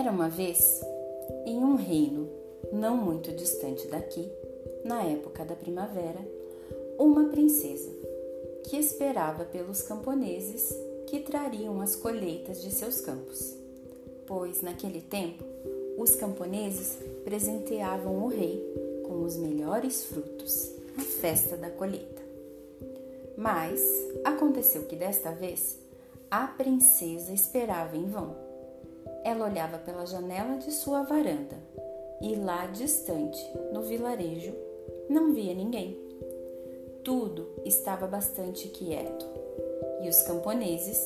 Era uma vez, em um reino não muito distante daqui, na época da primavera, uma princesa que esperava pelos camponeses que trariam as colheitas de seus campos, pois naquele tempo os camponeses presenteavam o rei com os melhores frutos na festa da colheita. Mas aconteceu que desta vez a princesa esperava em vão. Ela olhava pela janela de sua varanda e lá distante, no vilarejo, não via ninguém. Tudo estava bastante quieto e os camponeses,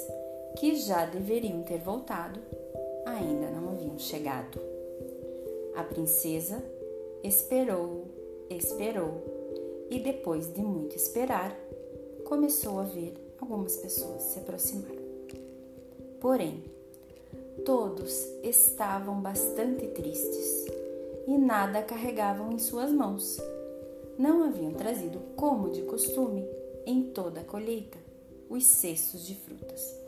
que já deveriam ter voltado, ainda não haviam chegado. A princesa esperou, esperou e depois de muito esperar, começou a ver algumas pessoas se aproximar. Porém, todos estavam bastante tristes e nada carregavam em suas mãos. Não haviam trazido, como de costume, em toda a colheita, os cestos de frutas.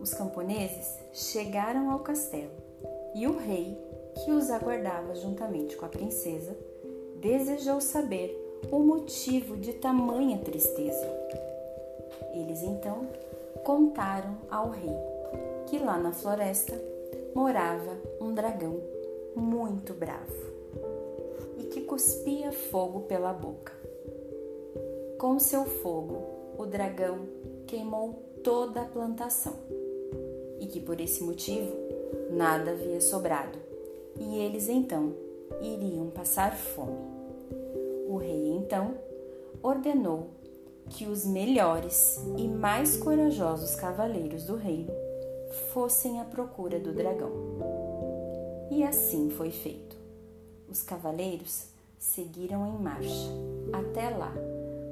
Os camponeses chegaram ao castelo e o rei, que os aguardava juntamente com a princesa, desejou saber o motivo de tamanha tristeza. Eles então contaram ao rei que lá na floresta morava um dragão muito bravo e que cuspia fogo pela boca. Com seu fogo, o dragão queimou toda a plantação e que por esse motivo nada havia sobrado e eles então iriam passar fome. O rei então ordenou que os melhores e mais corajosos cavaleiros do reino fossem à procura do dragão. E assim foi feito. Os cavaleiros seguiram em marcha até lá,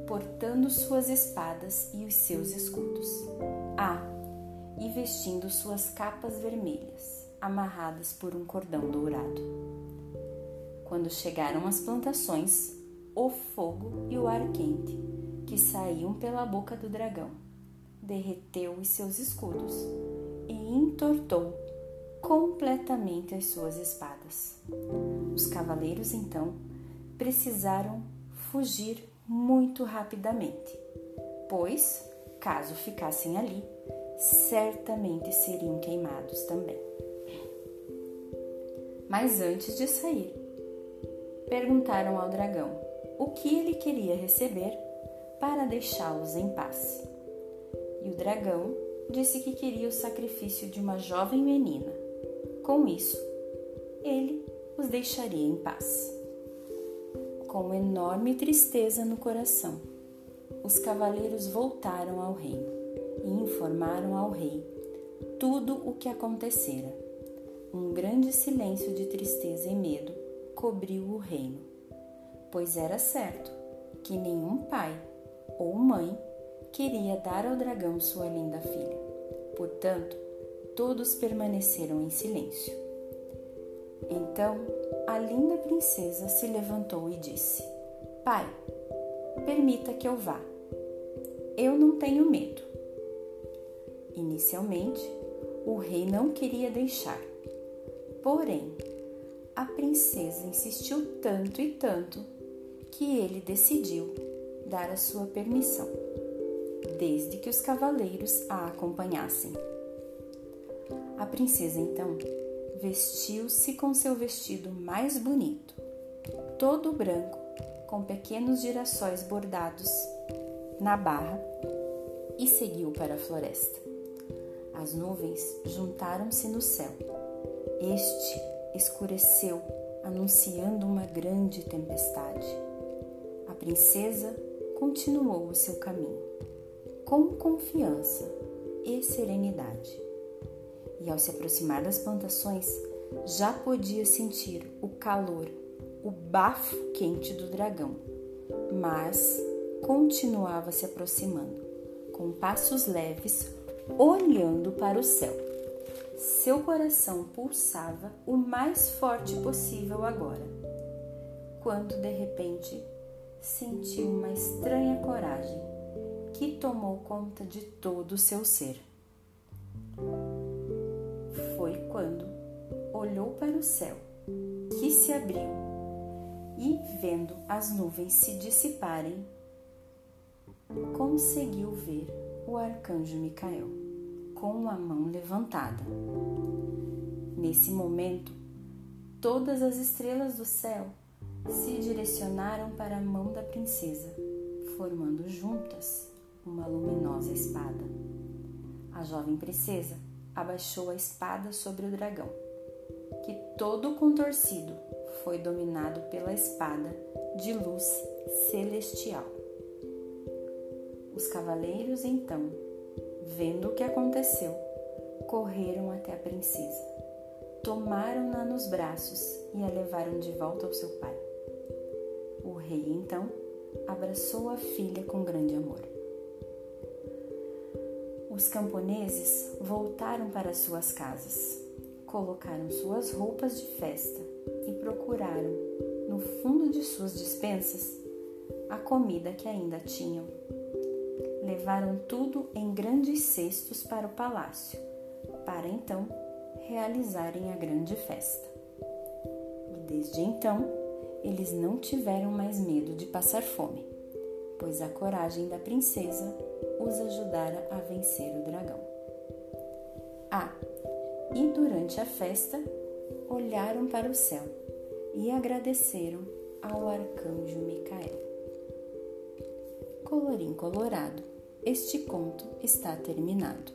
portando suas espadas e os seus escudos. Ah, e vestindo suas capas vermelhas, amarradas por um cordão dourado. Quando chegaram às plantações, o fogo e o ar quente, que saíam pela boca do dragão, derreteu os seus escudos e entortou completamente as suas espadas. Os cavaleiros então precisaram fugir muito rapidamente, pois, caso ficassem ali, certamente seriam queimados também. Mas antes de sair, perguntaram ao dragão o que ele queria receber para deixá-los em paz. E o dragão disse que queria o sacrifício de uma jovem menina. Com isso, ele os deixaria em paz. Com enorme tristeza no coração, os cavaleiros voltaram ao reino e informaram ao rei tudo o que acontecera. Um grande silêncio de tristeza e medo cobriu o reino, pois era certo que nenhum pai ou mãe queria dar ao dragão sua linda filha. Portanto, todos permaneceram em silêncio. Então, a linda princesa se levantou e disse: Pai, permita que eu vá. Eu não tenho medo. Inicialmente, o rei não queria deixar. Porém, a princesa insistiu tanto e tanto que ele decidiu dar a sua permissão desde que os cavaleiros a acompanhassem. A princesa então vestiu-se com seu vestido mais bonito, todo branco, com pequenos girassóis bordados na barra, e seguiu para a floresta. As nuvens juntaram-se no céu. Este escureceu, anunciando uma grande tempestade. A princesa continuou o seu caminho com confiança e serenidade. E ao se aproximar das plantações, já podia sentir o calor, o bafo quente do dragão, mas continuava se aproximando, com passos leves, olhando para o céu. Seu coração pulsava o mais forte possível agora, quando de repente sentiu uma estranha coragem que tomou conta de todo o seu ser. Foi quando olhou para o céu, que se abriu, e, vendo as nuvens se dissiparem, conseguiu ver o arcanjo Micael com a mão levantada. Nesse momento, todas as estrelas do céu se direcionaram para a mão da princesa, formando juntas uma luminosa espada. A jovem princesa abaixou a espada sobre o dragão, que todo contorcido foi dominado pela espada de luz celestial. Os cavaleiros, então, vendo o que aconteceu, correram até a princesa, tomaram-na nos braços e a levaram de volta ao seu pai. O rei, então, abraçou a filha com grande amor. Os camponeses voltaram para suas casas, colocaram suas roupas de festa e procuraram, no fundo de suas despensas, a comida que ainda tinham. Levaram tudo em grandes cestos para o palácio, para então realizarem a grande festa. E desde então, eles não tiveram mais medo de passar fome, pois a coragem da princesa os ajudara a vencer o dragão. Ah, e durante a festa olharam para o céu e agradeceram ao arcanjo Micael. Colorim colorado, este conto está terminado.